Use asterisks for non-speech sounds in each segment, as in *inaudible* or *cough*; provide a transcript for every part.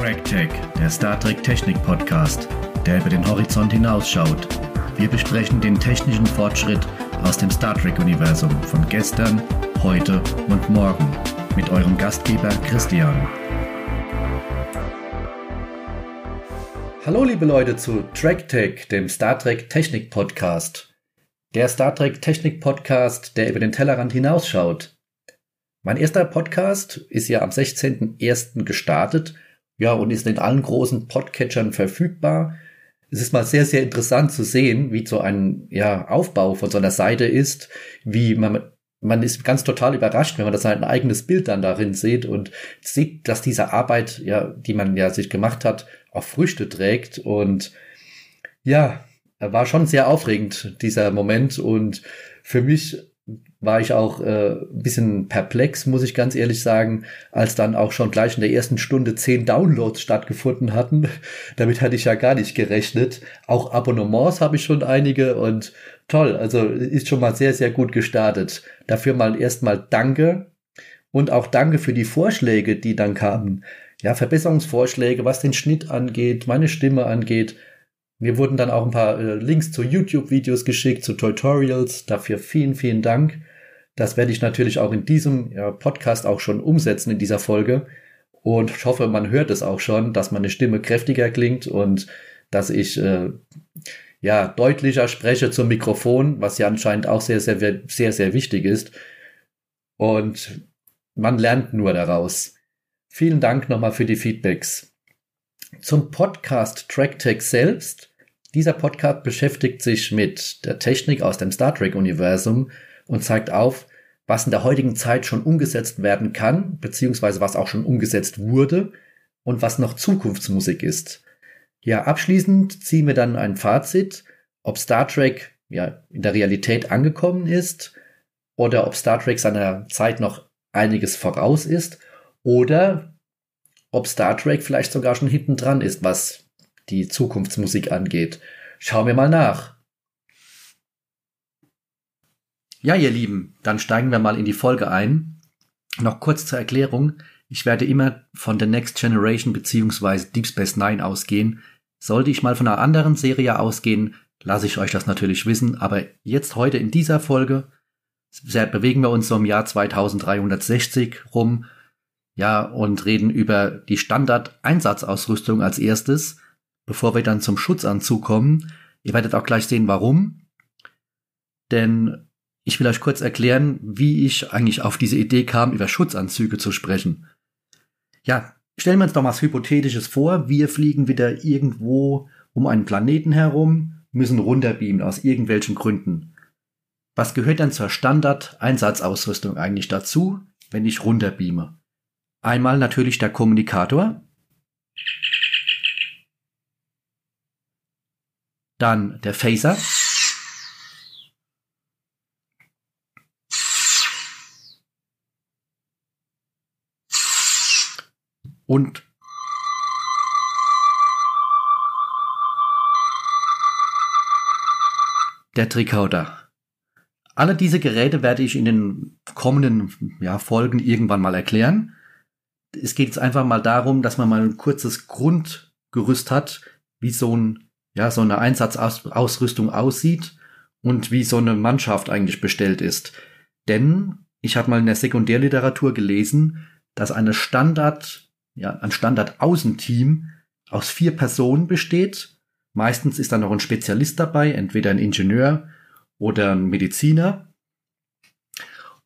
TrackTech, der Star Trek Technik Podcast, der über den Horizont hinausschaut. Wir besprechen den technischen Fortschritt aus dem Star Trek-Universum von gestern, heute und morgen mit eurem Gastgeber Christian. Hallo liebe Leute zu TrackTech, dem Star Trek Technik Podcast. Der Star Trek Technik Podcast, der über den Tellerrand hinausschaut. Mein erster Podcast ist ja am 16.01. gestartet ja, und ist in allen großen Podcatchern verfügbar. Es ist mal sehr, sehr interessant zu sehen, wie so ein ja, Aufbau von so einer Seite ist, wie man man ist ganz total überrascht, wenn man das sein eigenes Bild dann darin sieht und sieht, dass diese Arbeit, ja, die man ja sich gemacht hat, auch Früchte trägt und ja, war schon sehr aufregend, dieser Moment und für mich war ich auch äh, ein bisschen perplex, muss ich ganz ehrlich sagen, als dann auch schon gleich in der ersten Stunde zehn Downloads stattgefunden hatten. *laughs* Damit hatte ich ja gar nicht gerechnet. Auch Abonnements habe ich schon einige und toll, also ist schon mal sehr, sehr gut gestartet. Dafür mal erstmal Danke und auch Danke für die Vorschläge, die dann kamen. Ja, Verbesserungsvorschläge, was den Schnitt angeht, meine Stimme angeht. Mir wurden dann auch ein paar äh, Links zu YouTube-Videos geschickt, zu Tutorials. Dafür vielen, vielen Dank. Das werde ich natürlich auch in diesem Podcast auch schon umsetzen in dieser Folge. Und ich hoffe, man hört es auch schon, dass meine Stimme kräftiger klingt und dass ich äh, ja deutlicher spreche zum Mikrofon, was ja anscheinend auch sehr, sehr, sehr, sehr wichtig ist. Und man lernt nur daraus. Vielen Dank nochmal für die Feedbacks. Zum Podcast TrackTech selbst dieser Podcast beschäftigt sich mit der Technik aus dem Star Trek-Universum und zeigt auf, was in der heutigen Zeit schon umgesetzt werden kann, beziehungsweise was auch schon umgesetzt wurde und was noch Zukunftsmusik ist. Ja, abschließend ziehen wir dann ein Fazit, ob Star Trek ja in der Realität angekommen ist oder ob Star Trek seiner Zeit noch einiges voraus ist oder ob Star Trek vielleicht sogar schon hinten dran ist, was die Zukunftsmusik angeht. Schauen wir mal nach. Ja, ihr Lieben, dann steigen wir mal in die Folge ein. Noch kurz zur Erklärung. Ich werde immer von The Next Generation bzw. Deep Space Nine ausgehen. Sollte ich mal von einer anderen Serie ausgehen, lasse ich euch das natürlich wissen. Aber jetzt heute in dieser Folge bewegen wir uns so im Jahr 2360 rum. Ja, und reden über die Standard-Einsatzausrüstung als erstes bevor wir dann zum Schutzanzug kommen. Ihr werdet auch gleich sehen, warum. Denn ich will euch kurz erklären, wie ich eigentlich auf diese Idee kam, über Schutzanzüge zu sprechen. Ja, stellen wir uns doch mal was Hypothetisches vor. Wir fliegen wieder irgendwo um einen Planeten herum, müssen runterbeamen aus irgendwelchen Gründen. Was gehört dann zur Standard-Einsatzausrüstung eigentlich dazu, wenn ich runterbeame? Einmal natürlich der Kommunikator. Dann der Phaser. Und der Tricorder. Alle diese Geräte werde ich in den kommenden ja, Folgen irgendwann mal erklären. Es geht jetzt einfach mal darum, dass man mal ein kurzes Grundgerüst hat, wie so ein ja, so eine Einsatzausrüstung aussieht und wie so eine Mannschaft eigentlich bestellt ist. Denn ich habe mal in der Sekundärliteratur gelesen, dass eine Standard, ja, ein Standard-Außenteam aus vier Personen besteht. Meistens ist da noch ein Spezialist dabei, entweder ein Ingenieur oder ein Mediziner.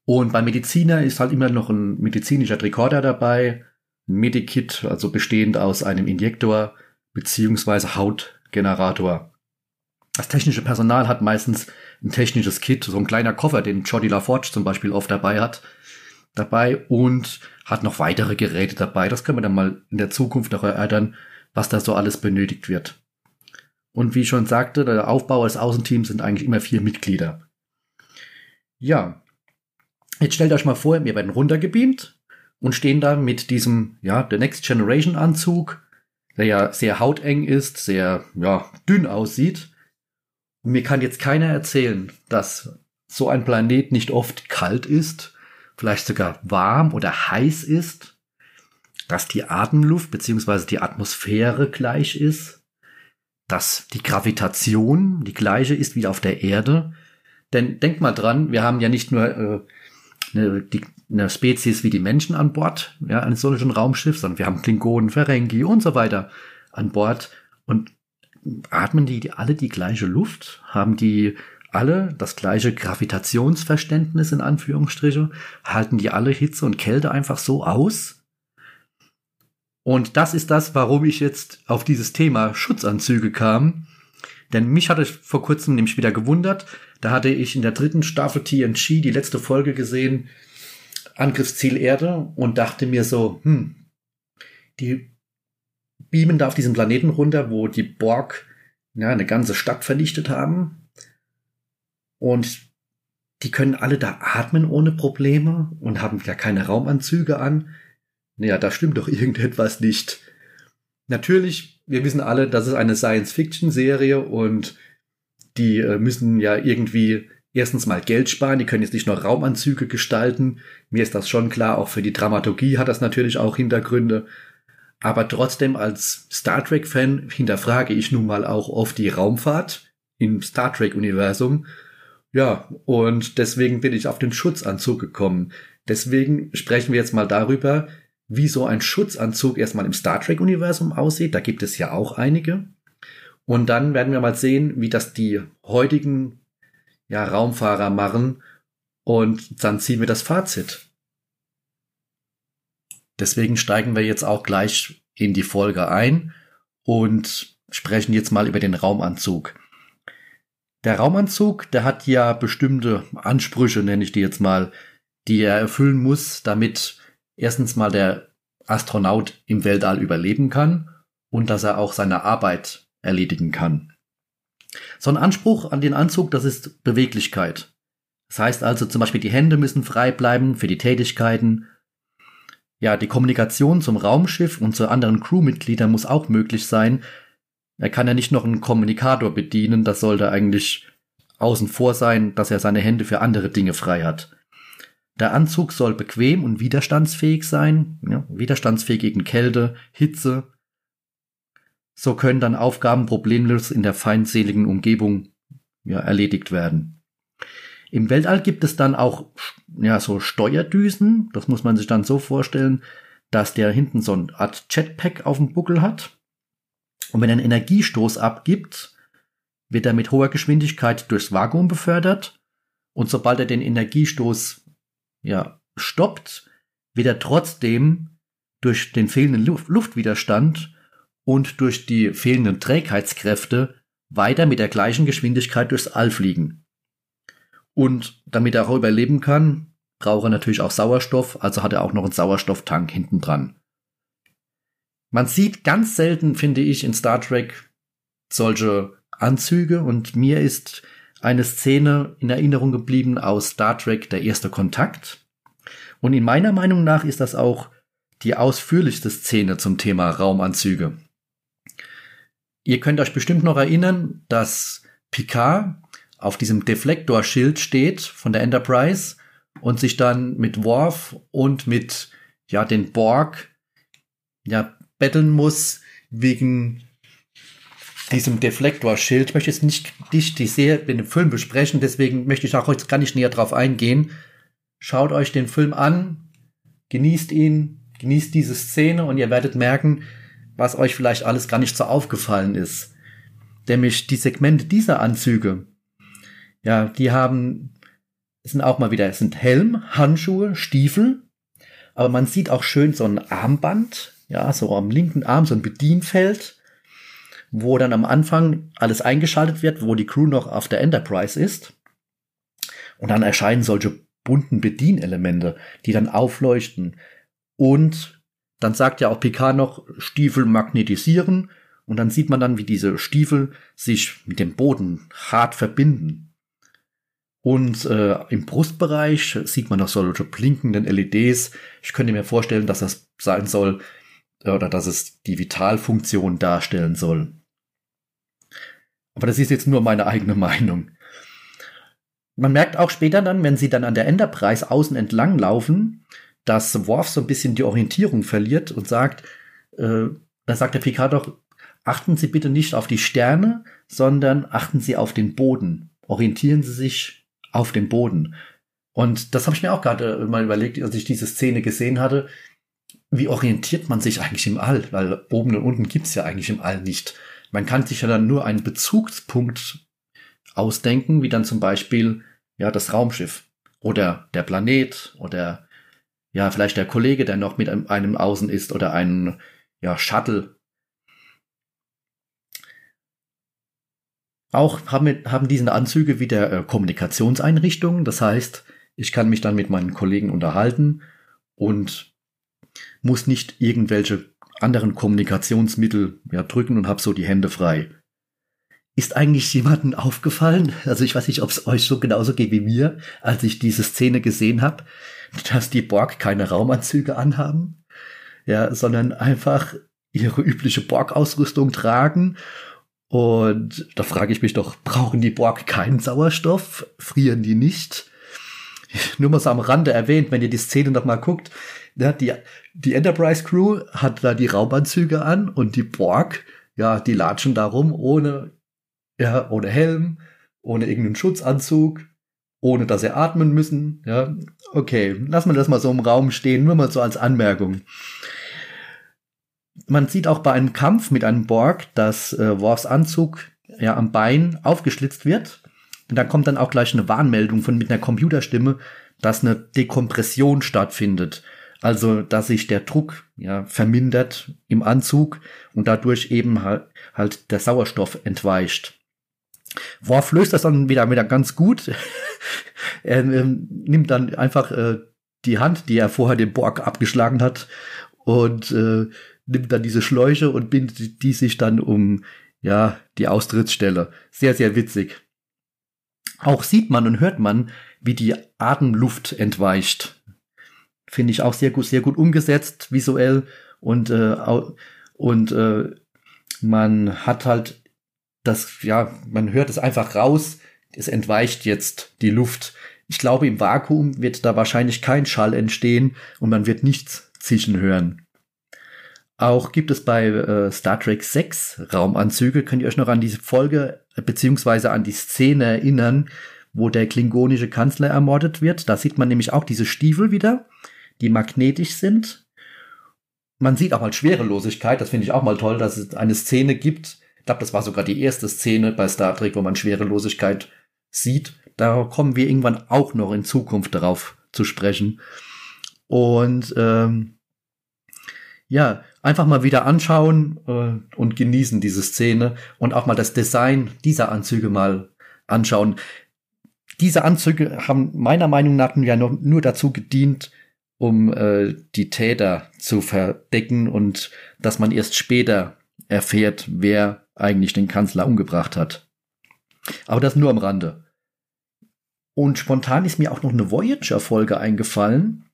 Und beim Mediziner ist halt immer noch ein medizinischer Tricorder dabei, ein Medikit, also bestehend aus einem Injektor beziehungsweise Haut, Generator. Das technische Personal hat meistens ein technisches Kit, so ein kleiner Koffer, den Jody LaForge zum Beispiel oft dabei hat, dabei und hat noch weitere Geräte dabei. Das können wir dann mal in der Zukunft noch erörtern, was da so alles benötigt wird. Und wie ich schon sagte, der Aufbau des Außenteams sind eigentlich immer vier Mitglieder. Ja, jetzt stellt euch mal vor, wir werden runtergebeamt und stehen da mit diesem, ja, The Next Generation Anzug, der ja sehr hauteng ist, sehr ja, dünn aussieht. Und mir kann jetzt keiner erzählen, dass so ein Planet nicht oft kalt ist, vielleicht sogar warm oder heiß ist. dass die Atemluft bzw. die Atmosphäre gleich ist, dass die Gravitation die gleiche ist wie auf der Erde. Denn denk mal dran, wir haben ja nicht nur äh, eine, die, eine Spezies wie die Menschen an Bord, ja, eines solchen Raumschiffs, sondern wir haben Klingonen, Ferengi und so weiter an Bord. Und atmen die, die alle die gleiche Luft? Haben die alle das gleiche Gravitationsverständnis in Anführungsstriche? Halten die alle Hitze und Kälte einfach so aus? Und das ist das, warum ich jetzt auf dieses Thema Schutzanzüge kam. Denn mich hatte vor kurzem nämlich wieder gewundert. Da hatte ich in der dritten Staffel TNG die letzte Folge gesehen, Angriffsziel Erde, und dachte mir so, hm, die beamen da auf diesem Planeten runter, wo die Borg ja, eine ganze Stadt vernichtet haben. Und die können alle da atmen ohne Probleme und haben ja keine Raumanzüge an. Naja, da stimmt doch *laughs* irgendetwas nicht. Natürlich, wir wissen alle, das ist eine Science-Fiction-Serie und die äh, müssen ja irgendwie erstens mal Geld sparen, die können jetzt nicht nur Raumanzüge gestalten. Mir ist das schon klar, auch für die Dramaturgie hat das natürlich auch Hintergründe. Aber trotzdem als Star Trek-Fan hinterfrage ich nun mal auch oft die Raumfahrt im Star Trek-Universum ja, und deswegen bin ich auf den Schutzanzug gekommen. Deswegen sprechen wir jetzt mal darüber, wie so ein Schutzanzug erstmal im Star Trek-Universum aussieht. Da gibt es ja auch einige. Und dann werden wir mal sehen, wie das die heutigen ja, Raumfahrer machen. Und dann ziehen wir das Fazit. Deswegen steigen wir jetzt auch gleich in die Folge ein und sprechen jetzt mal über den Raumanzug. Der Raumanzug, der hat ja bestimmte Ansprüche, nenne ich die jetzt mal, die er erfüllen muss, damit erstens mal der Astronaut im Weltall überleben kann und dass er auch seine Arbeit erledigen kann. So ein Anspruch an den Anzug, das ist Beweglichkeit. Das heißt also zum Beispiel, die Hände müssen frei bleiben für die Tätigkeiten. Ja, die Kommunikation zum Raumschiff und zu anderen Crewmitgliedern muss auch möglich sein, er kann ja nicht noch einen Kommunikator bedienen, das sollte eigentlich außen vor sein, dass er seine Hände für andere Dinge frei hat. Der Anzug soll bequem und widerstandsfähig sein, ja, widerstandsfähig gegen Kälte, Hitze. So können dann Aufgaben problemlos in der feindseligen Umgebung ja, erledigt werden. Im Weltall gibt es dann auch ja, so Steuerdüsen. Das muss man sich dann so vorstellen, dass der hinten so eine Art Jetpack auf dem Buckel hat. Und wenn er einen Energiestoß abgibt, wird er mit hoher Geschwindigkeit durchs Vakuum befördert. Und sobald er den Energiestoß ja, stoppt, wird er trotzdem durch den fehlenden Luft Luftwiderstand und durch die fehlenden Trägheitskräfte weiter mit der gleichen Geschwindigkeit durchs All fliegen. Und damit er auch überleben kann, braucht er natürlich auch Sauerstoff, also hat er auch noch einen Sauerstofftank hinten dran. Man sieht ganz selten, finde ich, in Star Trek solche Anzüge und mir ist eine Szene in Erinnerung geblieben aus Star Trek Der erste Kontakt. Und in meiner Meinung nach ist das auch die ausführlichste Szene zum Thema Raumanzüge. Ihr könnt euch bestimmt noch erinnern, dass Picard auf diesem Deflektorschild steht von der Enterprise und sich dann mit Worf und mit ja den Borg ja betteln muss wegen diesem Deflektorschild. Ich möchte jetzt nicht dich die Serie, den Film besprechen, deswegen möchte ich auch heute gar nicht näher drauf eingehen. Schaut euch den Film an, genießt ihn, genießt diese Szene und ihr werdet merken, was euch vielleicht alles gar nicht so aufgefallen ist. Nämlich die Segmente dieser Anzüge, ja, die haben, sind auch mal wieder, es sind Helm, Handschuhe, Stiefel, aber man sieht auch schön so ein Armband, ja, so am linken Arm so ein Bedienfeld, wo dann am Anfang alles eingeschaltet wird, wo die Crew noch auf der Enterprise ist. Und dann erscheinen solche bunten Bedienelemente, die dann aufleuchten. Und dann sagt ja auch Picard noch, Stiefel magnetisieren. Und dann sieht man dann, wie diese Stiefel sich mit dem Boden hart verbinden. Und äh, im Brustbereich sieht man noch solche blinkenden LEDs. Ich könnte mir vorstellen, dass das sein soll, oder dass es die Vitalfunktion darstellen soll. Aber das ist jetzt nur meine eigene *laughs* Meinung. Man merkt auch später dann, wenn sie dann an der Enterprise außen entlang laufen, dass Worf so ein bisschen die Orientierung verliert und sagt, äh, da sagt der Picard doch, achten Sie bitte nicht auf die Sterne, sondern achten Sie auf den Boden. Orientieren Sie sich auf den Boden. Und das habe ich mir auch gerade mal überlegt, als ich diese Szene gesehen hatte. Wie orientiert man sich eigentlich im All? Weil oben und unten gibt's ja eigentlich im All nicht. Man kann sich ja dann nur einen Bezugspunkt ausdenken, wie dann zum Beispiel ja das Raumschiff oder der Planet oder ja vielleicht der Kollege, der noch mit einem, außen ist oder ein ja Shuttle. Auch haben, haben diese Anzüge wieder äh, Kommunikationseinrichtungen. Das heißt, ich kann mich dann mit meinen Kollegen unterhalten und muss nicht irgendwelche anderen Kommunikationsmittel ja, drücken und habe so die Hände frei. Ist eigentlich jemandem aufgefallen, also ich weiß nicht, ob es euch so genauso geht wie mir, als ich diese Szene gesehen habe, dass die Borg keine Raumanzüge anhaben, ja, sondern einfach ihre übliche Borg-Ausrüstung tragen. Und da frage ich mich doch, brauchen die Borg keinen Sauerstoff? Frieren die nicht? *laughs* Nur mal so am Rande erwähnt, wenn ihr die Szene noch mal guckt, ja, die, die Enterprise Crew hat da die Raumanzüge an und die Borg, ja, die latschen da rum ohne, ja, ohne Helm, ohne irgendeinen Schutzanzug, ohne dass sie atmen müssen, ja. Okay, lassen wir das mal so im Raum stehen, nur mal so als Anmerkung. Man sieht auch bei einem Kampf mit einem Borg, dass äh, Worfs Anzug ja am Bein aufgeschlitzt wird. Und da kommt dann auch gleich eine Warnmeldung von mit einer Computerstimme, dass eine Dekompression stattfindet. Also, dass sich der Druck ja vermindert im Anzug und dadurch eben halt, halt der Sauerstoff entweicht. Worf löst das dann wieder, wieder ganz gut. *laughs* er ähm, nimmt dann einfach äh, die Hand, die er vorher dem Borg abgeschlagen hat, und äh, nimmt dann diese Schläuche und bindet die sich dann um ja die Austrittsstelle. Sehr, sehr witzig. Auch sieht man und hört man, wie die Atemluft entweicht finde ich auch sehr gut, sehr gut umgesetzt visuell und äh, und äh, man hat halt das, ja, man hört es einfach raus. Es entweicht jetzt die Luft. Ich glaube, im Vakuum wird da wahrscheinlich kein Schall entstehen und man wird nichts zischen hören. Auch gibt es bei äh, Star Trek 6 Raumanzüge. Könnt ihr euch noch an diese Folge äh, beziehungsweise an die Szene erinnern, wo der klingonische Kanzler ermordet wird? Da sieht man nämlich auch diese Stiefel wieder die magnetisch sind. Man sieht auch mal Schwerelosigkeit, das finde ich auch mal toll, dass es eine Szene gibt. Ich glaube, das war sogar die erste Szene bei Star Trek, wo man Schwerelosigkeit sieht. Da kommen wir irgendwann auch noch in Zukunft darauf zu sprechen. Und ähm, ja, einfach mal wieder anschauen äh, und genießen diese Szene und auch mal das Design dieser Anzüge mal anschauen. Diese Anzüge haben meiner Meinung nach ja noch nur dazu gedient, um äh, die Täter zu verdecken und dass man erst später erfährt, wer eigentlich den Kanzler umgebracht hat. Aber das nur am Rande. Und spontan ist mir auch noch eine Voyager-Folge eingefallen.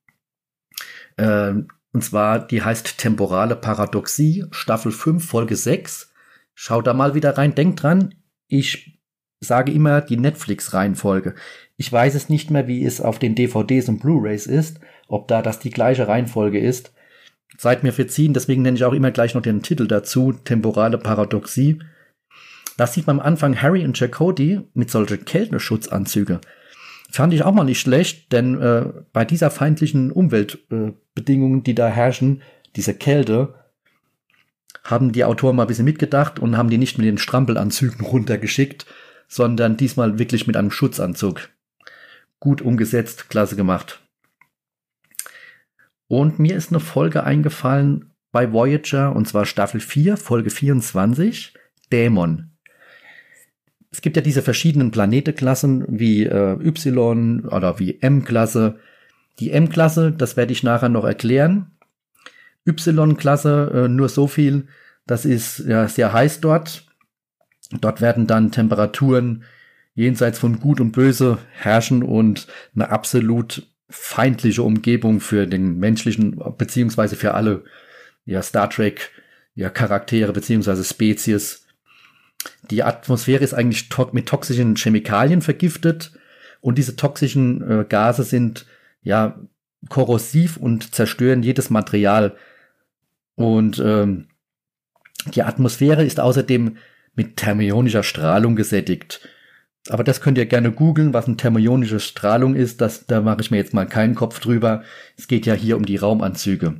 Äh, und zwar, die heißt Temporale Paradoxie, Staffel 5, Folge 6. Schaut da mal wieder rein. Denkt dran, ich sage immer die Netflix-Reihenfolge. Ich weiß es nicht mehr, wie es auf den DVDs und Blu-rays ist, ob da das die gleiche Reihenfolge ist. Seid mir verziehen, deswegen nenne ich auch immer gleich noch den Titel dazu, Temporale Paradoxie. Da sieht man am Anfang Harry und Jacody mit solchen Kälteschutzanzüge. Fand ich auch mal nicht schlecht, denn äh, bei dieser feindlichen Umweltbedingungen, äh, die da herrschen, diese Kälte, haben die Autoren mal ein bisschen mitgedacht und haben die nicht mit den Strampelanzügen *laughs* runtergeschickt, sondern diesmal wirklich mit einem Schutzanzug. Gut umgesetzt, klasse gemacht. Und mir ist eine Folge eingefallen bei Voyager, und zwar Staffel 4, Folge 24, Dämon. Es gibt ja diese verschiedenen Planeteklassen wie äh, Y oder wie M-Klasse. Die M-Klasse, das werde ich nachher noch erklären. Y-Klasse, äh, nur so viel, das ist ja sehr heiß dort. Dort werden dann Temperaturen jenseits von Gut und Böse herrschen und eine absolut feindliche Umgebung für den menschlichen, beziehungsweise für alle ja, Star Trek ja, Charaktere, beziehungsweise Spezies. Die Atmosphäre ist eigentlich to mit toxischen Chemikalien vergiftet und diese toxischen äh, Gase sind ja korrosiv und zerstören jedes Material. Und ähm, die Atmosphäre ist außerdem mit thermionischer Strahlung gesättigt. Aber das könnt ihr gerne googeln, was eine thermionische Strahlung ist. Das, da mache ich mir jetzt mal keinen Kopf drüber. Es geht ja hier um die Raumanzüge.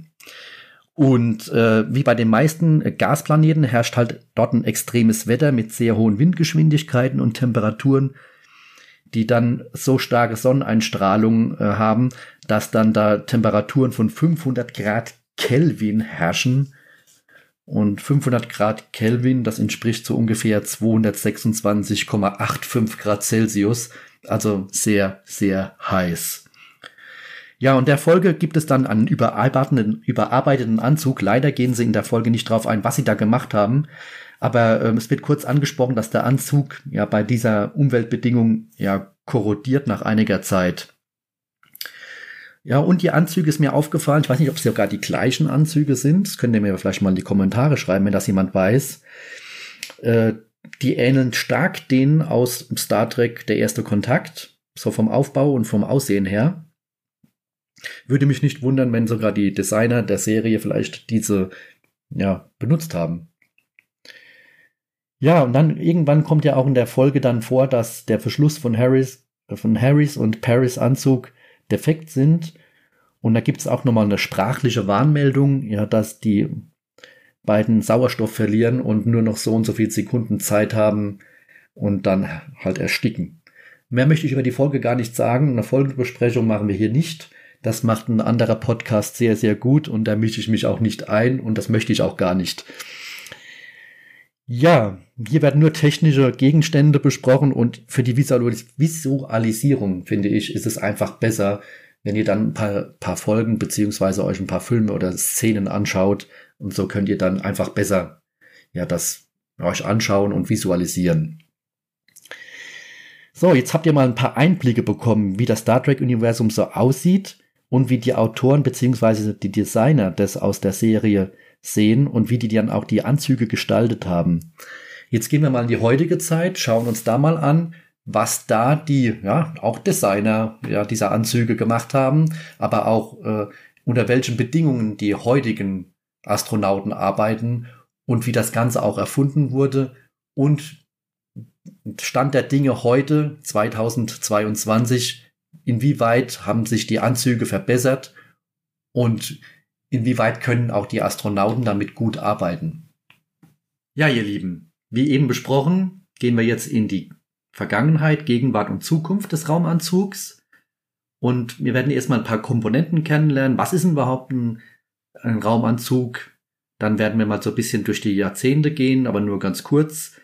Und äh, wie bei den meisten Gasplaneten herrscht halt dort ein extremes Wetter mit sehr hohen Windgeschwindigkeiten und Temperaturen, die dann so starke Sonneneinstrahlung äh, haben, dass dann da Temperaturen von 500 Grad Kelvin herrschen. Und 500 Grad Kelvin, das entspricht so ungefähr 226,85 Grad Celsius. Also sehr, sehr heiß. Ja, und der Folge gibt es dann einen überarbeiteten, überarbeiteten Anzug. Leider gehen sie in der Folge nicht drauf ein, was sie da gemacht haben. Aber ähm, es wird kurz angesprochen, dass der Anzug ja bei dieser Umweltbedingung ja korrodiert nach einiger Zeit. Ja, und die Anzüge ist mir aufgefallen. Ich weiß nicht, ob es sogar die gleichen Anzüge sind. Das könnt ihr mir vielleicht mal in die Kommentare schreiben, wenn das jemand weiß. Äh, die ähneln stark denen aus Star Trek Der erste Kontakt. So vom Aufbau und vom Aussehen her. Würde mich nicht wundern, wenn sogar die Designer der Serie vielleicht diese ja, benutzt haben. Ja, und dann irgendwann kommt ja auch in der Folge dann vor, dass der Verschluss von Harris, von Harrys und Paris Anzug defekt sind. Und da gibt es auch nochmal eine sprachliche Warnmeldung, ja, dass die beiden Sauerstoff verlieren und nur noch so und so viele Sekunden Zeit haben und dann halt ersticken. Mehr möchte ich über die Folge gar nicht sagen. Eine Folgenbesprechung machen wir hier nicht. Das macht ein anderer Podcast sehr, sehr gut und da mische ich mich auch nicht ein und das möchte ich auch gar nicht. Ja, hier werden nur technische Gegenstände besprochen und für die Visualisierung, finde ich, ist es einfach besser, wenn ihr dann ein paar, paar Folgen beziehungsweise euch ein paar Filme oder Szenen anschaut und so könnt ihr dann einfach besser ja das euch anschauen und visualisieren. So, jetzt habt ihr mal ein paar Einblicke bekommen, wie das Star Trek Universum so aussieht und wie die Autoren beziehungsweise die Designer das aus der Serie sehen und wie die dann auch die Anzüge gestaltet haben. Jetzt gehen wir mal in die heutige Zeit, schauen uns da mal an, was da die, ja, auch Designer ja, dieser Anzüge gemacht haben, aber auch äh, unter welchen Bedingungen die heutigen Astronauten arbeiten und wie das Ganze auch erfunden wurde und Stand der Dinge heute, 2022, inwieweit haben sich die Anzüge verbessert und inwieweit können auch die Astronauten damit gut arbeiten. Ja, ihr Lieben, wie eben besprochen, gehen wir jetzt in die Vergangenheit, Gegenwart und Zukunft des Raumanzugs. Und wir werden erstmal ein paar Komponenten kennenlernen. Was ist denn überhaupt ein, ein Raumanzug? Dann werden wir mal so ein bisschen durch die Jahrzehnte gehen, aber nur ganz kurz.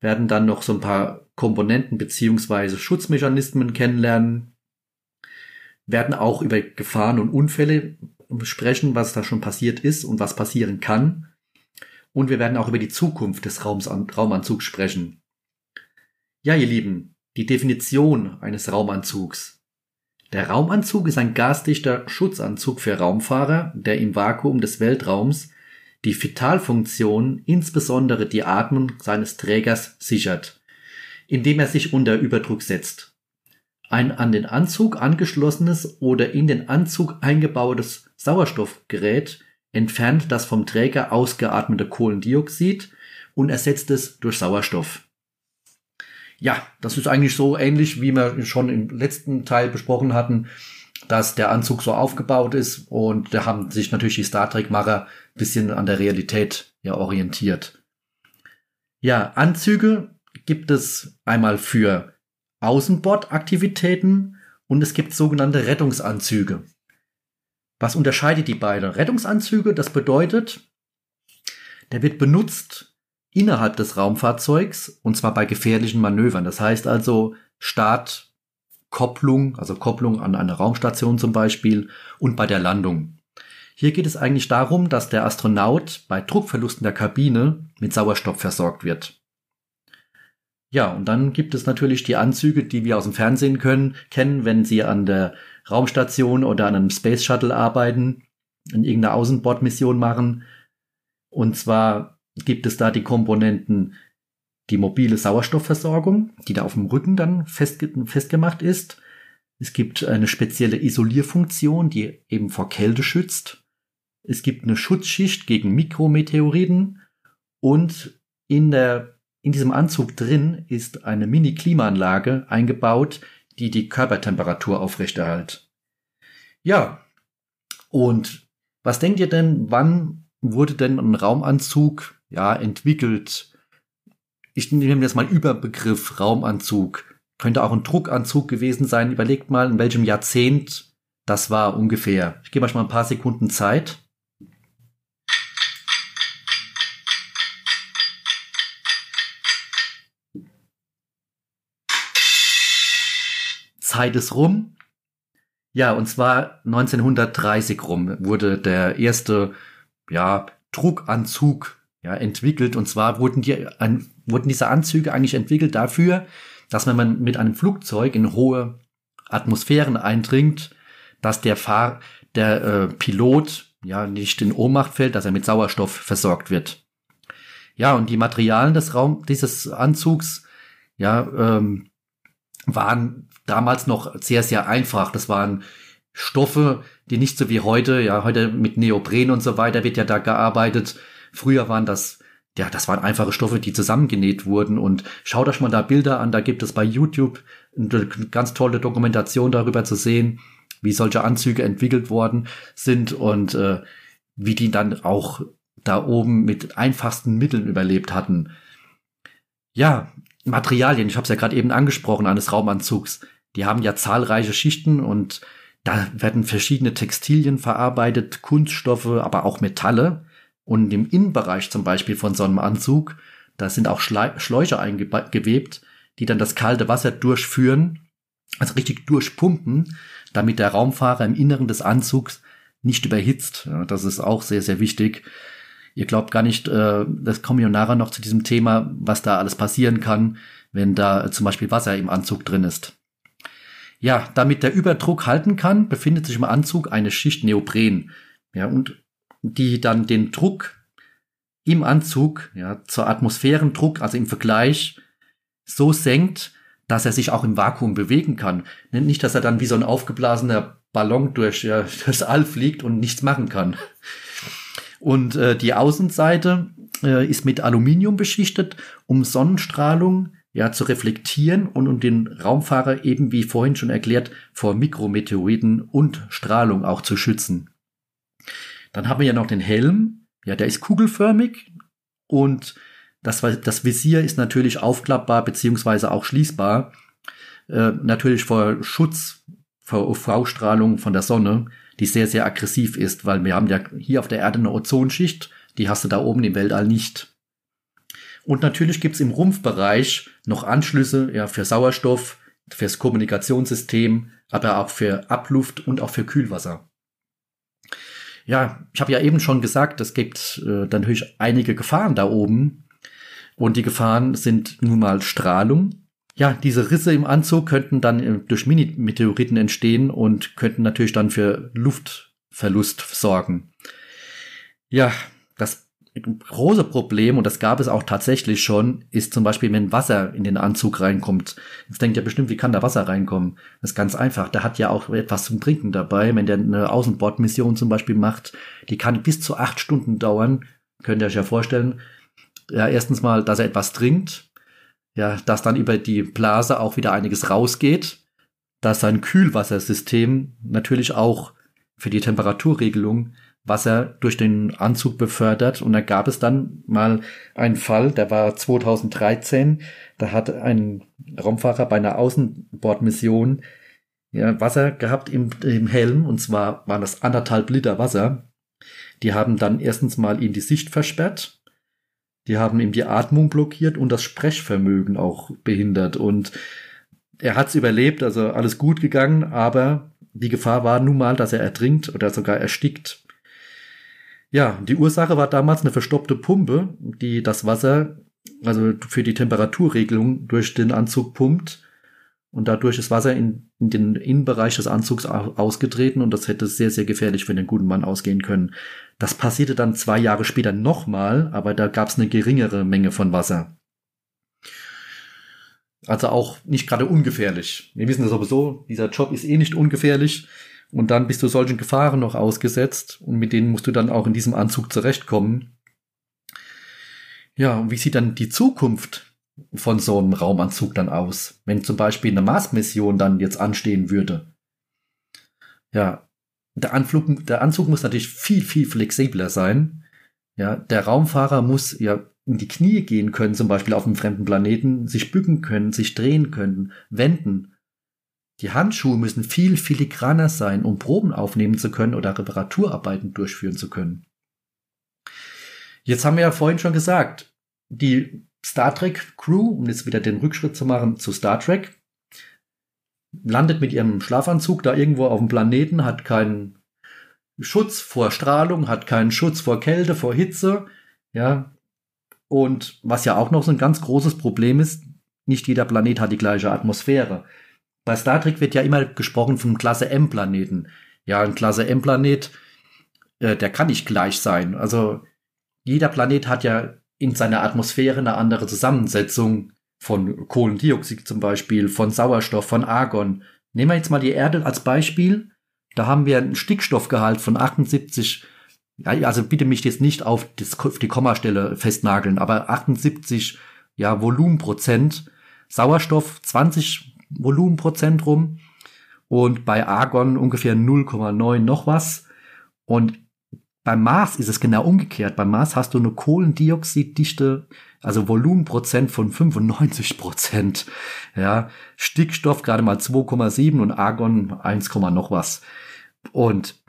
Werden dann noch so ein paar Komponenten beziehungsweise Schutzmechanismen kennenlernen werden auch über Gefahren und Unfälle sprechen, was da schon passiert ist und was passieren kann. Und wir werden auch über die Zukunft des Raums, Raumanzugs sprechen. Ja, ihr Lieben, die Definition eines Raumanzugs. Der Raumanzug ist ein gasdichter Schutzanzug für Raumfahrer, der im Vakuum des Weltraums die Vitalfunktion, insbesondere die Atmung seines Trägers sichert, indem er sich unter Überdruck setzt. Ein an den Anzug angeschlossenes oder in den Anzug eingebautes Sauerstoffgerät entfernt das vom Träger ausgeatmete Kohlendioxid und ersetzt es durch Sauerstoff. Ja, das ist eigentlich so ähnlich, wie wir schon im letzten Teil besprochen hatten, dass der Anzug so aufgebaut ist und da haben sich natürlich die Star Trek-Macher bisschen an der Realität ja orientiert. Ja, Anzüge gibt es einmal für Außenbordaktivitäten und es gibt sogenannte Rettungsanzüge. Was unterscheidet die beiden? Rettungsanzüge, das bedeutet, der wird benutzt innerhalb des Raumfahrzeugs und zwar bei gefährlichen Manövern. Das heißt also Start, Kopplung, also Kopplung an eine Raumstation zum Beispiel und bei der Landung. Hier geht es eigentlich darum, dass der Astronaut bei Druckverlusten der Kabine mit Sauerstoff versorgt wird. Ja, und dann gibt es natürlich die Anzüge, die wir aus dem Fernsehen können, kennen, wenn sie an der Raumstation oder an einem Space Shuttle arbeiten, in irgendeiner Außenbordmission machen. Und zwar gibt es da die Komponenten die mobile Sauerstoffversorgung, die da auf dem Rücken dann festge festgemacht ist. Es gibt eine spezielle Isolierfunktion, die eben vor Kälte schützt. Es gibt eine Schutzschicht gegen Mikrometeoriten und in der in diesem Anzug drin ist eine Mini-Klimaanlage eingebaut, die die Körpertemperatur aufrechterhält. Ja, und was denkt ihr denn, wann wurde denn ein Raumanzug ja entwickelt? Ich nehme jetzt mal Überbegriff Raumanzug. Könnte auch ein Druckanzug gewesen sein. Überlegt mal, in welchem Jahrzehnt das war ungefähr. Ich gebe euch mal ein paar Sekunden Zeit. Zeit ist rum. Ja, und zwar 1930 rum wurde der erste ja, Druckanzug ja, entwickelt. Und zwar wurden, die, ein, wurden diese Anzüge eigentlich entwickelt dafür, dass wenn man mit einem Flugzeug in hohe Atmosphären eindringt, dass der Fahr der äh, Pilot ja nicht in Ohnmacht fällt, dass er mit Sauerstoff versorgt wird. Ja, und die Materialien des Raum dieses Anzugs ja ähm, waren damals noch sehr sehr einfach. Das waren Stoffe, die nicht so wie heute, ja heute mit Neopren und so weiter wird ja da gearbeitet. Früher waren das ja, das waren einfache Stoffe, die zusammengenäht wurden. Und schaut euch mal da Bilder an. Da gibt es bei YouTube eine ganz tolle Dokumentation darüber zu sehen, wie solche Anzüge entwickelt worden sind und äh, wie die dann auch da oben mit einfachsten Mitteln überlebt hatten. Ja, Materialien, ich habe es ja gerade eben angesprochen, eines Raumanzugs. Die haben ja zahlreiche Schichten und da werden verschiedene Textilien verarbeitet, Kunststoffe, aber auch Metalle. Und im Innenbereich zum Beispiel von so einem Anzug, da sind auch Schläuche eingewebt, die dann das kalte Wasser durchführen, also richtig durchpumpen, damit der Raumfahrer im Inneren des Anzugs nicht überhitzt. Das ist auch sehr, sehr wichtig. Ihr glaubt gar nicht, äh, das kommen wir nachher noch zu diesem Thema, was da alles passieren kann, wenn da zum Beispiel Wasser im Anzug drin ist. Ja, damit der Überdruck halten kann, befindet sich im Anzug eine Schicht Neopren. Ja, und die dann den Druck im Anzug, ja, zur Atmosphärendruck, also im Vergleich, so senkt, dass er sich auch im Vakuum bewegen kann. Nicht, dass er dann wie so ein aufgeblasener Ballon durch ja, *laughs* das All fliegt und nichts machen kann. Und äh, die Außenseite äh, ist mit Aluminium beschichtet, um Sonnenstrahlung ja zu reflektieren und um den Raumfahrer eben wie vorhin schon erklärt vor Mikrometeoriten und Strahlung auch zu schützen. Dann haben wir ja noch den Helm. Ja, der ist kugelförmig und das, das Visier ist natürlich aufklappbar beziehungsweise auch schließbar. Äh, natürlich vor Schutz vor UV-Strahlung von der Sonne, die sehr, sehr aggressiv ist, weil wir haben ja hier auf der Erde eine Ozonschicht, die hast du da oben im Weltall nicht. Und natürlich gibt's im Rumpfbereich noch Anschlüsse ja, für Sauerstoff, fürs Kommunikationssystem, aber auch für Abluft und auch für Kühlwasser. Ja, ich habe ja eben schon gesagt, es gibt äh, dann natürlich einige Gefahren da oben. Und die Gefahren sind nun mal Strahlung. Ja, diese Risse im Anzug könnten dann äh, durch Mini-Meteoriten entstehen und könnten natürlich dann für Luftverlust sorgen. Ja, das große Problem, und das gab es auch tatsächlich schon, ist zum Beispiel, wenn Wasser in den Anzug reinkommt. Jetzt denkt ihr bestimmt, wie kann da Wasser reinkommen? Das ist ganz einfach. Der hat ja auch etwas zum Trinken dabei. Wenn der eine Außenbordmission zum Beispiel macht, die kann bis zu acht Stunden dauern. Könnt ihr euch ja vorstellen. Ja, erstens mal, dass er etwas trinkt. Ja, dass dann über die Blase auch wieder einiges rausgeht. Dass sein Kühlwassersystem natürlich auch für die Temperaturregelung Wasser durch den Anzug befördert. Und da gab es dann mal einen Fall, der war 2013, da hat ein Raumfahrer bei einer Außenbordmission ja, Wasser gehabt im, im Helm, und zwar waren das anderthalb Liter Wasser. Die haben dann erstens mal ihm die Sicht versperrt, die haben ihm die Atmung blockiert und das Sprechvermögen auch behindert. Und er hat's überlebt, also alles gut gegangen, aber die Gefahr war nun mal, dass er ertrinkt oder sogar erstickt. Ja, die Ursache war damals eine verstoppte Pumpe, die das Wasser, also für die Temperaturregelung durch den Anzug pumpt. Und dadurch ist Wasser in, in den Innenbereich des Anzugs ausgetreten und das hätte sehr, sehr gefährlich für den guten Mann ausgehen können. Das passierte dann zwei Jahre später nochmal, aber da gab es eine geringere Menge von Wasser. Also auch nicht gerade ungefährlich. Wir wissen ja sowieso, dieser Job ist eh nicht ungefährlich. Und dann bist du solchen Gefahren noch ausgesetzt und mit denen musst du dann auch in diesem Anzug zurechtkommen. Ja, und wie sieht dann die Zukunft von so einem Raumanzug dann aus, wenn zum Beispiel eine Mars-Mission dann jetzt anstehen würde? Ja, der, Anflug, der Anzug muss natürlich viel, viel flexibler sein. Ja, der Raumfahrer muss ja in die Knie gehen können, zum Beispiel auf einem fremden Planeten, sich bücken können, sich drehen können, wenden. Die Handschuhe müssen viel filigraner sein, um Proben aufnehmen zu können oder Reparaturarbeiten durchführen zu können. Jetzt haben wir ja vorhin schon gesagt, die Star Trek Crew, um jetzt wieder den Rückschritt zu machen zu Star Trek, landet mit ihrem Schlafanzug da irgendwo auf dem Planeten, hat keinen Schutz vor Strahlung, hat keinen Schutz vor Kälte, vor Hitze, ja. Und was ja auch noch so ein ganz großes Problem ist, nicht jeder Planet hat die gleiche Atmosphäre. Bei Star Trek wird ja immer gesprochen von Klasse M-Planeten. Ja, ein Klasse M-Planet, äh, der kann nicht gleich sein. Also jeder Planet hat ja in seiner Atmosphäre eine andere Zusammensetzung von Kohlendioxid zum Beispiel, von Sauerstoff, von Argon. Nehmen wir jetzt mal die Erde als Beispiel. Da haben wir einen Stickstoffgehalt von 78, ja, also bitte mich jetzt nicht auf, das, auf die Kommastelle festnageln, aber 78 ja, Volumenprozent, Sauerstoff 20 Volumenprozent rum und bei Argon ungefähr 0,9 noch was. Und beim Mars ist es genau umgekehrt. Beim Mars hast du eine Kohlendioxiddichte, also Volumenprozent von 95 Prozent. Ja, Stickstoff gerade mal 2,7 und Argon 1, noch was. Und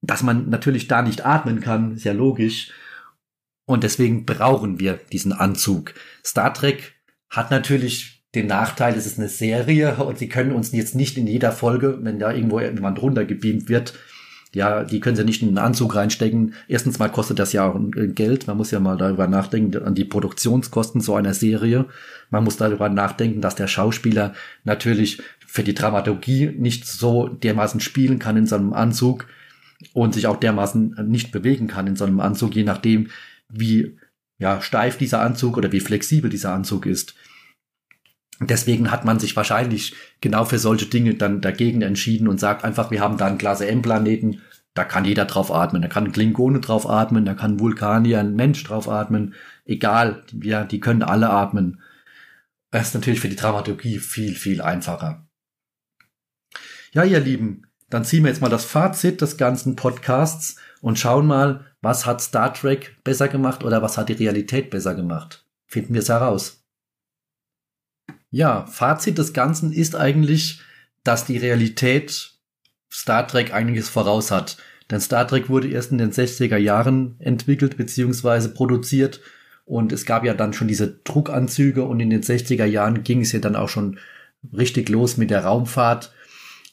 dass man natürlich da nicht atmen kann, ist ja logisch. Und deswegen brauchen wir diesen Anzug. Star Trek hat natürlich den Nachteil, es ist eine Serie und sie können uns jetzt nicht in jeder Folge, wenn da irgendwo jemand runtergebeamt wird, ja, die können sie nicht in einen Anzug reinstecken. Erstens mal kostet das ja auch Geld. Man muss ja mal darüber nachdenken, an die Produktionskosten so einer Serie. Man muss darüber nachdenken, dass der Schauspieler natürlich für die Dramaturgie nicht so dermaßen spielen kann in seinem Anzug und sich auch dermaßen nicht bewegen kann in so einem Anzug, je nachdem, wie ja, steif dieser Anzug oder wie flexibel dieser Anzug ist. Deswegen hat man sich wahrscheinlich genau für solche Dinge dann dagegen entschieden und sagt einfach, wir haben da einen Klasse M-Planeten, da kann jeder drauf atmen, da kann ein Klingone drauf atmen, da kann ein Vulkanier, ein Mensch drauf atmen, egal, ja, die können alle atmen. Das ist natürlich für die Dramaturgie viel, viel einfacher. Ja, ihr Lieben, dann ziehen wir jetzt mal das Fazit des ganzen Podcasts und schauen mal, was hat Star Trek besser gemacht oder was hat die Realität besser gemacht. Finden wir es heraus. Ja, Fazit des Ganzen ist eigentlich, dass die Realität Star Trek einiges voraus hat. Denn Star Trek wurde erst in den 60er Jahren entwickelt bzw. produziert und es gab ja dann schon diese Druckanzüge und in den 60er Jahren ging es ja dann auch schon richtig los mit der Raumfahrt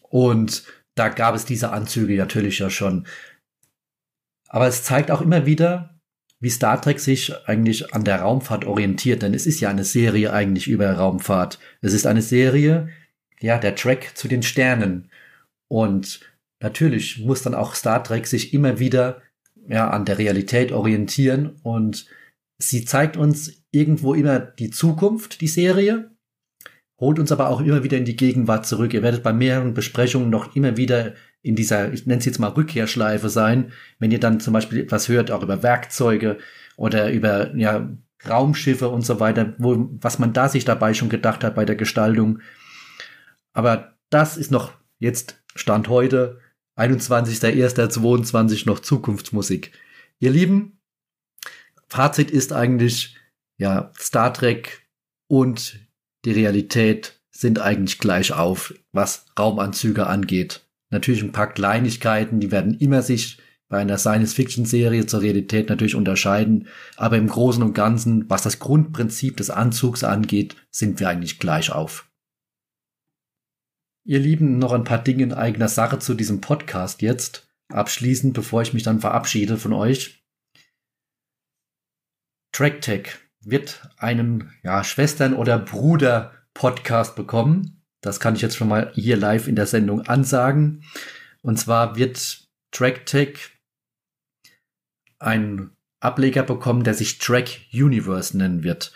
und da gab es diese Anzüge natürlich ja schon. Aber es zeigt auch immer wieder, wie Star Trek sich eigentlich an der Raumfahrt orientiert, denn es ist ja eine Serie eigentlich über Raumfahrt. Es ist eine Serie, ja, der Track zu den Sternen. Und natürlich muss dann auch Star Trek sich immer wieder ja, an der Realität orientieren und sie zeigt uns irgendwo immer die Zukunft, die Serie, holt uns aber auch immer wieder in die Gegenwart zurück. Ihr werdet bei mehreren Besprechungen noch immer wieder in dieser, ich nenne es jetzt mal Rückkehrschleife sein, wenn ihr dann zum Beispiel etwas hört, auch über Werkzeuge oder über ja, Raumschiffe und so weiter, wo, was man da sich dabei schon gedacht hat bei der Gestaltung. Aber das ist noch jetzt Stand heute, 21.01.22 noch Zukunftsmusik. Ihr Lieben, Fazit ist eigentlich, ja, Star Trek und die Realität sind eigentlich gleich auf, was Raumanzüge angeht. Natürlich ein paar Kleinigkeiten, die werden immer sich bei einer Science-Fiction-Serie zur Realität natürlich unterscheiden, aber im Großen und Ganzen, was das Grundprinzip des Anzugs angeht, sind wir eigentlich gleich auf. Ihr Lieben, noch ein paar Dinge in eigener Sache zu diesem Podcast jetzt, abschließend, bevor ich mich dann verabschiede von euch. TrackTech wird einen ja, Schwestern- oder Bruder-Podcast bekommen. Das kann ich jetzt schon mal hier live in der Sendung ansagen. Und zwar wird TrackTech einen Ableger bekommen, der sich Track Universe nennen wird.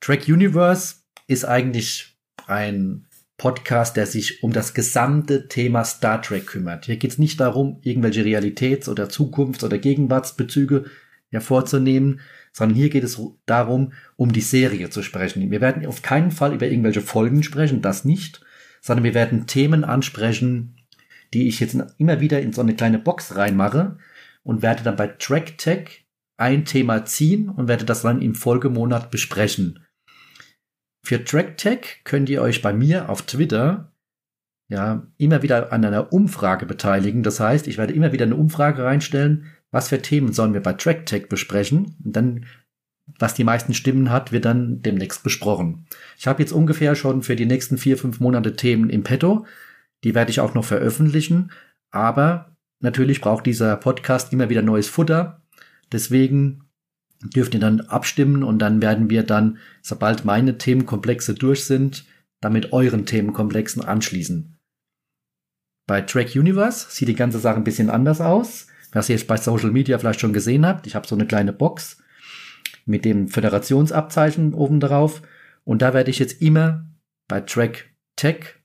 Track Universe ist eigentlich ein Podcast, der sich um das gesamte Thema Star Trek kümmert. Hier geht es nicht darum, irgendwelche Realitäts- oder Zukunfts- oder Gegenwartsbezüge hervorzunehmen, sondern hier geht es darum, um die Serie zu sprechen. Wir werden auf keinen Fall über irgendwelche Folgen sprechen, das nicht, sondern wir werden Themen ansprechen, die ich jetzt immer wieder in so eine kleine Box reinmache und werde dann bei TrackTech ein Thema ziehen und werde das dann im Folgemonat besprechen. Für TrackTech könnt ihr euch bei mir auf Twitter ja immer wieder an einer Umfrage beteiligen. Das heißt, ich werde immer wieder eine Umfrage reinstellen, was für Themen sollen wir bei TrackTech besprechen. Und dann, was die meisten Stimmen hat, wird dann demnächst besprochen. Ich habe jetzt ungefähr schon für die nächsten vier, fünf Monate Themen im Petto. Die werde ich auch noch veröffentlichen. Aber natürlich braucht dieser Podcast immer wieder neues Futter. Deswegen dürft ihr dann abstimmen und dann werden wir dann, sobald meine Themenkomplexe durch sind, damit euren Themenkomplexen anschließen. Bei Track Universe sieht die ganze Sache ein bisschen anders aus. Was ihr jetzt bei Social Media vielleicht schon gesehen habt, ich habe so eine kleine Box mit dem Föderationsabzeichen oben drauf und da werde ich jetzt immer bei Track Tech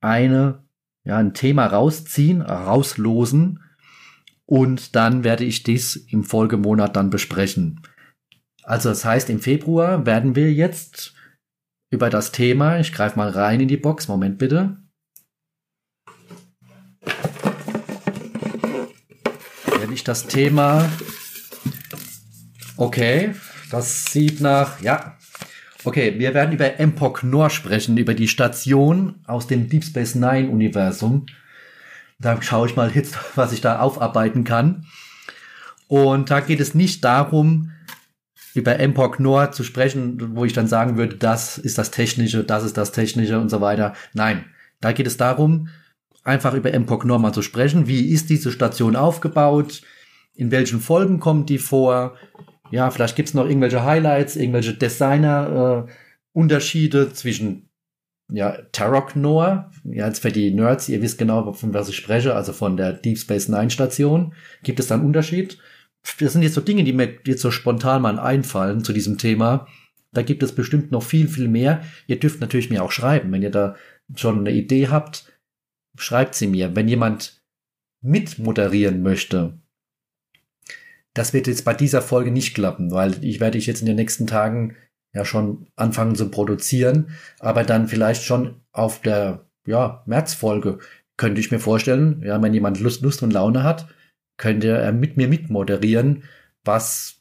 eine, ja, ein Thema rausziehen, rauslosen und dann werde ich dies im Folgemonat dann besprechen. Also das heißt, im Februar werden wir jetzt über das Thema, ich greife mal rein in die Box, Moment bitte. Werde ich das Thema, okay, das sieht nach, ja, okay, wir werden über Empok Nor sprechen, über die Station aus dem Deep Space Nine Universum. Da schaue ich mal jetzt, *laughs* was ich da aufarbeiten kann. Und da geht es nicht darum, über MPOC Nord zu sprechen, wo ich dann sagen würde, das ist das Technische, das ist das Technische und so weiter. Nein, da geht es darum, einfach über MPOC Nord mal zu sprechen. Wie ist diese Station aufgebaut? In welchen Folgen kommt die vor? Ja, vielleicht gibt es noch irgendwelche Highlights, irgendwelche Designer-Unterschiede äh, zwischen ja, Tarok Noah, ja, jetzt für die Nerds, ihr wisst genau, von was ich spreche, also von der Deep Space Nine Station, gibt es da einen Unterschied? Das sind jetzt so Dinge, die mir jetzt so spontan mal einfallen zu diesem Thema. Da gibt es bestimmt noch viel, viel mehr. Ihr dürft natürlich mir auch schreiben, wenn ihr da schon eine Idee habt, schreibt sie mir. Wenn jemand mitmoderieren möchte, das wird jetzt bei dieser Folge nicht klappen, weil ich werde ich jetzt in den nächsten Tagen ja schon anfangen zu produzieren, aber dann vielleicht schon auf der ja, Märzfolge könnte ich mir vorstellen, ja, wenn jemand Lust, Lust und Laune hat, könnte er mit mir mitmoderieren, was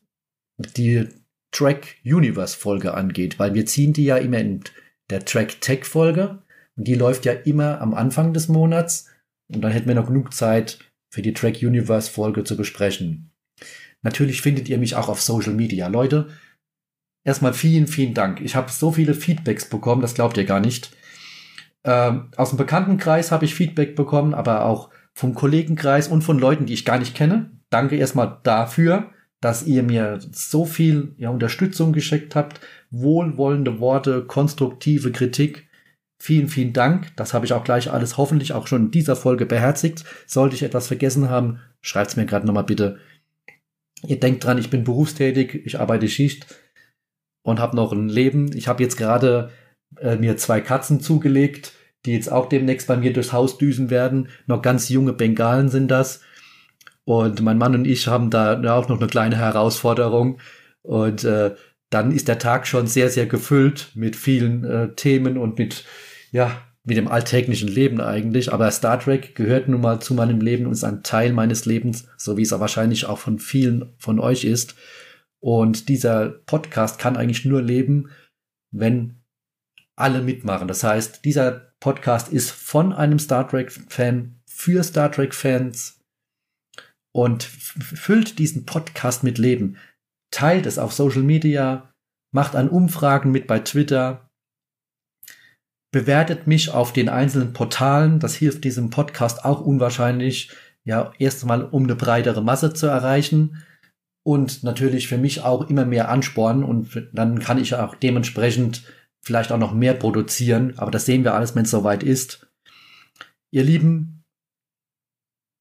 die Track Universe Folge angeht, weil wir ziehen die ja immer in der Track Tech Folge und die läuft ja immer am Anfang des Monats. Und dann hätten wir noch genug Zeit für die Track Universe Folge zu besprechen. Natürlich findet ihr mich auch auf Social Media. Leute, erstmal vielen, vielen Dank. Ich habe so viele Feedbacks bekommen, das glaubt ihr gar nicht. Ähm, aus dem Bekanntenkreis habe ich Feedback bekommen, aber auch vom Kollegenkreis und von Leuten, die ich gar nicht kenne. Danke erstmal dafür, dass ihr mir so viel ja, Unterstützung geschickt habt, wohlwollende Worte, konstruktive Kritik. Vielen, vielen Dank. Das habe ich auch gleich alles hoffentlich auch schon in dieser Folge beherzigt. Sollte ich etwas vergessen haben, schreibt's mir gerade nochmal bitte. Ihr denkt dran, ich bin berufstätig, ich arbeite Schicht und habe noch ein Leben. Ich habe jetzt gerade äh, mir zwei Katzen zugelegt, die jetzt auch demnächst bei mir durchs Haus düsen werden. Noch ganz junge Bengalen sind das. Und mein Mann und ich haben da auch noch eine kleine Herausforderung. Und äh, dann ist der Tag schon sehr, sehr gefüllt mit vielen äh, Themen und mit, ja, mit dem alltäglichen Leben eigentlich. Aber Star Trek gehört nun mal zu meinem Leben und ist ein Teil meines Lebens, so wie es auch wahrscheinlich auch von vielen von euch ist. Und dieser Podcast kann eigentlich nur leben, wenn alle mitmachen. Das heißt, dieser Podcast ist von einem Star Trek-Fan für Star Trek-Fans und füllt diesen Podcast mit Leben. Teilt es auf Social Media, macht an Umfragen mit bei Twitter, bewertet mich auf den einzelnen Portalen. Das hilft diesem Podcast auch unwahrscheinlich, ja, erstmal um eine breitere Masse zu erreichen und natürlich für mich auch immer mehr anspornen und dann kann ich auch dementsprechend vielleicht auch noch mehr produzieren, aber das sehen wir alles, wenn es soweit ist. Ihr Lieben,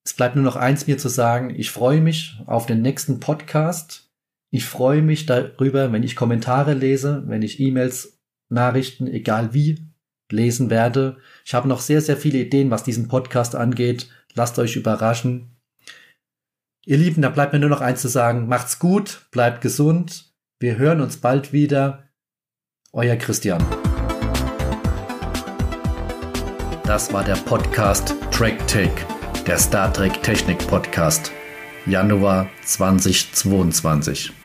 es bleibt nur noch eins mir zu sagen, ich freue mich auf den nächsten Podcast. Ich freue mich darüber, wenn ich Kommentare lese, wenn ich E-Mails Nachrichten, egal wie, lesen werde. Ich habe noch sehr, sehr viele Ideen, was diesen Podcast angeht. Lasst euch überraschen. Ihr Lieben, da bleibt mir nur noch eins zu sagen. Macht's gut, bleibt gesund. Wir hören uns bald wieder. Euer Christian. Das war der Podcast Track Take, der Star Trek Technik Podcast. Januar 2022.